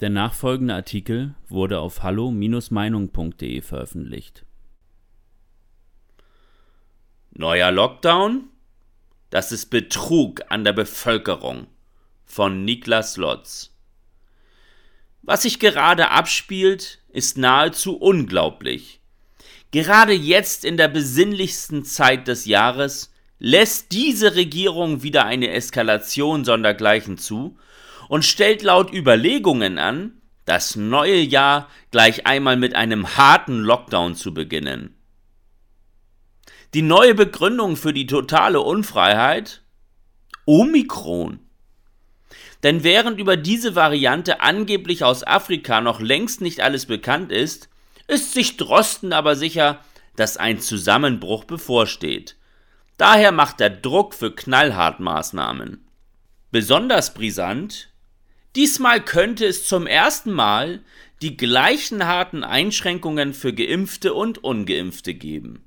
Der nachfolgende Artikel wurde auf hallo-meinung.de veröffentlicht. Neuer Lockdown? Das ist Betrug an der Bevölkerung von Niklas Lotz. Was sich gerade abspielt, ist nahezu unglaublich. Gerade jetzt in der besinnlichsten Zeit des Jahres lässt diese Regierung wieder eine Eskalation sondergleichen zu und stellt laut Überlegungen an, das neue Jahr gleich einmal mit einem harten Lockdown zu beginnen. Die neue Begründung für die totale Unfreiheit? Omikron. Denn während über diese Variante angeblich aus Afrika noch längst nicht alles bekannt ist, ist sich Drosten aber sicher, dass ein Zusammenbruch bevorsteht. Daher macht er Druck für Knallhartmaßnahmen. Besonders brisant, diesmal könnte es zum ersten Mal die gleichen harten Einschränkungen für Geimpfte und Ungeimpfte geben.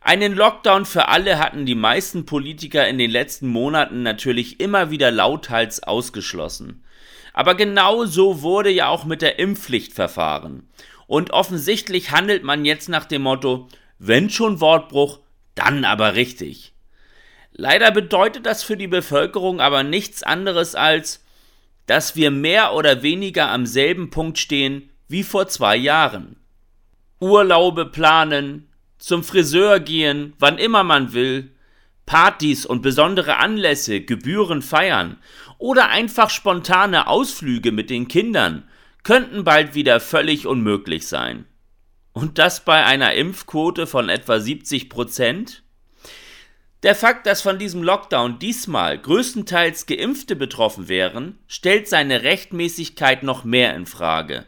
Einen Lockdown für alle hatten die meisten Politiker in den letzten Monaten natürlich immer wieder lauthals ausgeschlossen. Aber genau so wurde ja auch mit der Impfpflicht verfahren. Und offensichtlich handelt man jetzt nach dem Motto, wenn schon Wortbruch, dann aber richtig. Leider bedeutet das für die Bevölkerung aber nichts anderes als, dass wir mehr oder weniger am selben Punkt stehen wie vor zwei Jahren. Urlaube planen, zum Friseur gehen, wann immer man will, Partys und besondere Anlässe, Gebühren feiern oder einfach spontane Ausflüge mit den Kindern könnten bald wieder völlig unmöglich sein. Und das bei einer Impfquote von etwa 70 Prozent? Der Fakt, dass von diesem Lockdown diesmal größtenteils Geimpfte betroffen wären, stellt seine Rechtmäßigkeit noch mehr in Frage.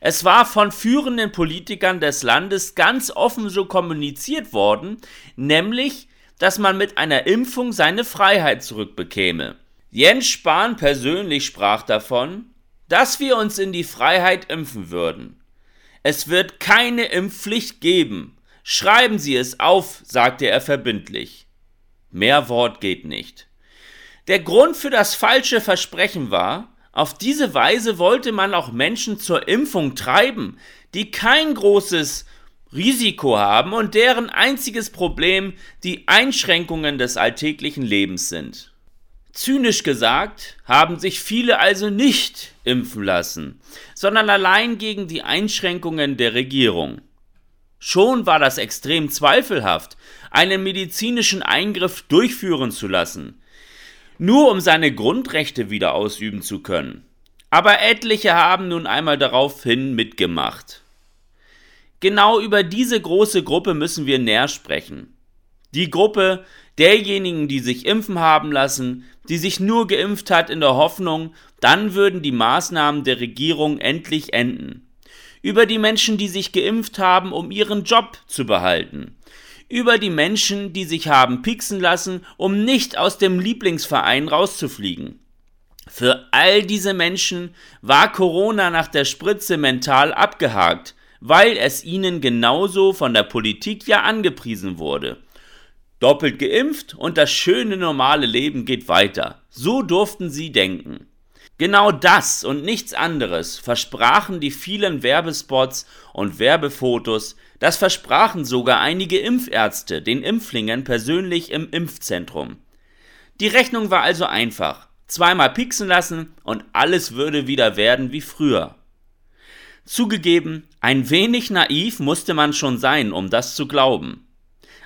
Es war von führenden Politikern des Landes ganz offen so kommuniziert worden, nämlich, dass man mit einer Impfung seine Freiheit zurückbekäme. Jens Spahn persönlich sprach davon, dass wir uns in die Freiheit impfen würden. Es wird keine Impfpflicht geben. Schreiben Sie es auf, sagte er verbindlich. Mehr Wort geht nicht. Der Grund für das falsche Versprechen war, auf diese Weise wollte man auch Menschen zur Impfung treiben, die kein großes Risiko haben und deren einziges Problem die Einschränkungen des alltäglichen Lebens sind. Zynisch gesagt haben sich viele also nicht impfen lassen, sondern allein gegen die Einschränkungen der Regierung. Schon war das extrem zweifelhaft, einen medizinischen Eingriff durchführen zu lassen, nur um seine Grundrechte wieder ausüben zu können. Aber etliche haben nun einmal daraufhin mitgemacht. Genau über diese große Gruppe müssen wir näher sprechen. Die Gruppe derjenigen, die sich impfen haben lassen, die sich nur geimpft hat in der Hoffnung, dann würden die Maßnahmen der Regierung endlich enden. Über die Menschen, die sich geimpft haben, um ihren Job zu behalten. Über die Menschen, die sich haben pieksen lassen, um nicht aus dem Lieblingsverein rauszufliegen. Für all diese Menschen war Corona nach der Spritze mental abgehakt, weil es ihnen genauso von der Politik ja angepriesen wurde doppelt geimpft und das schöne normale Leben geht weiter. So durften sie denken. Genau das und nichts anderes versprachen die vielen Werbespots und Werbefotos, das versprachen sogar einige Impfärzte den Impflingen persönlich im Impfzentrum. Die Rechnung war also einfach. Zweimal pieksen lassen und alles würde wieder werden wie früher. Zugegeben, ein wenig naiv musste man schon sein, um das zu glauben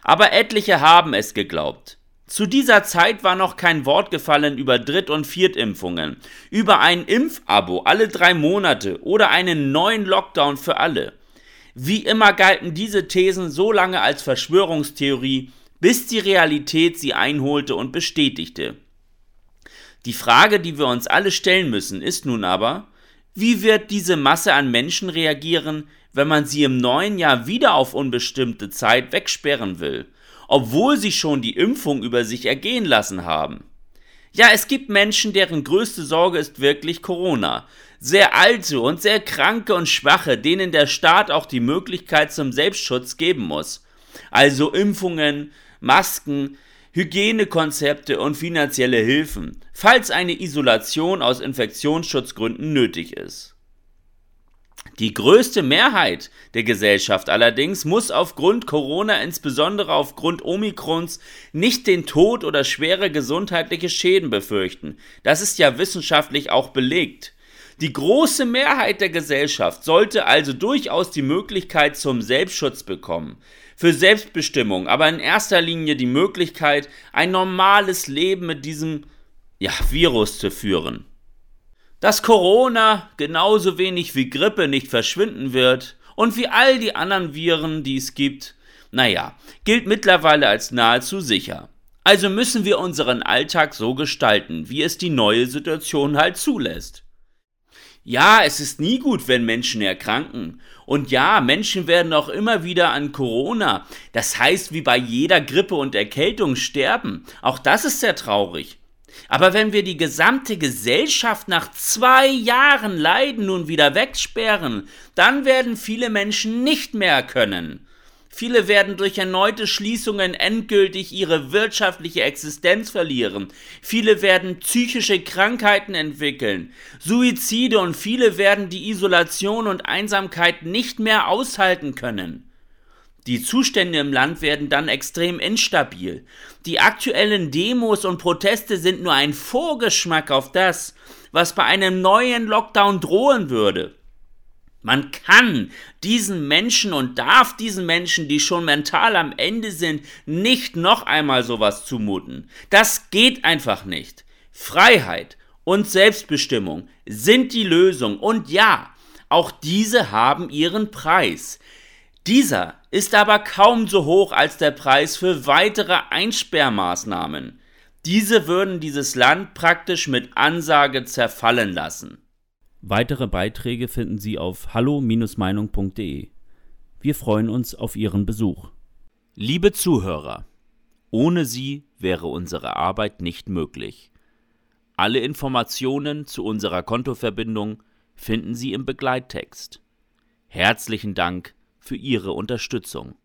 aber etliche haben es geglaubt. Zu dieser Zeit war noch kein Wort gefallen über Dritt- und Viertimpfungen, über ein Impfabo alle drei Monate oder einen neuen Lockdown für alle. Wie immer galten diese Thesen so lange als Verschwörungstheorie, bis die Realität sie einholte und bestätigte. Die Frage, die wir uns alle stellen müssen, ist nun aber, wie wird diese Masse an Menschen reagieren, wenn man sie im neuen Jahr wieder auf unbestimmte Zeit wegsperren will, obwohl sie schon die Impfung über sich ergehen lassen haben? Ja, es gibt Menschen, deren größte Sorge ist wirklich Corona. Sehr alte und sehr kranke und schwache, denen der Staat auch die Möglichkeit zum Selbstschutz geben muss. Also Impfungen, Masken, Hygienekonzepte und finanzielle Hilfen, falls eine Isolation aus Infektionsschutzgründen nötig ist. Die größte Mehrheit der Gesellschaft allerdings muss aufgrund Corona, insbesondere aufgrund Omikrons, nicht den Tod oder schwere gesundheitliche Schäden befürchten. Das ist ja wissenschaftlich auch belegt. Die große Mehrheit der Gesellschaft sollte also durchaus die Möglichkeit zum Selbstschutz bekommen, für Selbstbestimmung, aber in erster Linie die Möglichkeit, ein normales Leben mit diesem ja, Virus zu führen. Dass Corona genauso wenig wie Grippe nicht verschwinden wird und wie all die anderen Viren, die es gibt, naja, gilt mittlerweile als nahezu sicher. Also müssen wir unseren Alltag so gestalten, wie es die neue Situation halt zulässt. Ja, es ist nie gut, wenn Menschen erkranken. Und ja, Menschen werden auch immer wieder an Corona, das heißt wie bei jeder Grippe und Erkältung sterben. Auch das ist sehr traurig. Aber wenn wir die gesamte Gesellschaft nach zwei Jahren Leiden nun wieder wegsperren, dann werden viele Menschen nicht mehr können. Viele werden durch erneute Schließungen endgültig ihre wirtschaftliche Existenz verlieren. Viele werden psychische Krankheiten entwickeln, Suizide und viele werden die Isolation und Einsamkeit nicht mehr aushalten können. Die Zustände im Land werden dann extrem instabil. Die aktuellen Demos und Proteste sind nur ein Vorgeschmack auf das, was bei einem neuen Lockdown drohen würde. Man kann diesen Menschen und darf diesen Menschen, die schon mental am Ende sind, nicht noch einmal sowas zumuten. Das geht einfach nicht. Freiheit und Selbstbestimmung sind die Lösung und ja, auch diese haben ihren Preis. Dieser ist aber kaum so hoch als der Preis für weitere Einsperrmaßnahmen. Diese würden dieses Land praktisch mit Ansage zerfallen lassen. Weitere Beiträge finden Sie auf hallo-meinung.de. Wir freuen uns auf Ihren Besuch. Liebe Zuhörer, ohne Sie wäre unsere Arbeit nicht möglich. Alle Informationen zu unserer Kontoverbindung finden Sie im Begleittext. Herzlichen Dank für Ihre Unterstützung.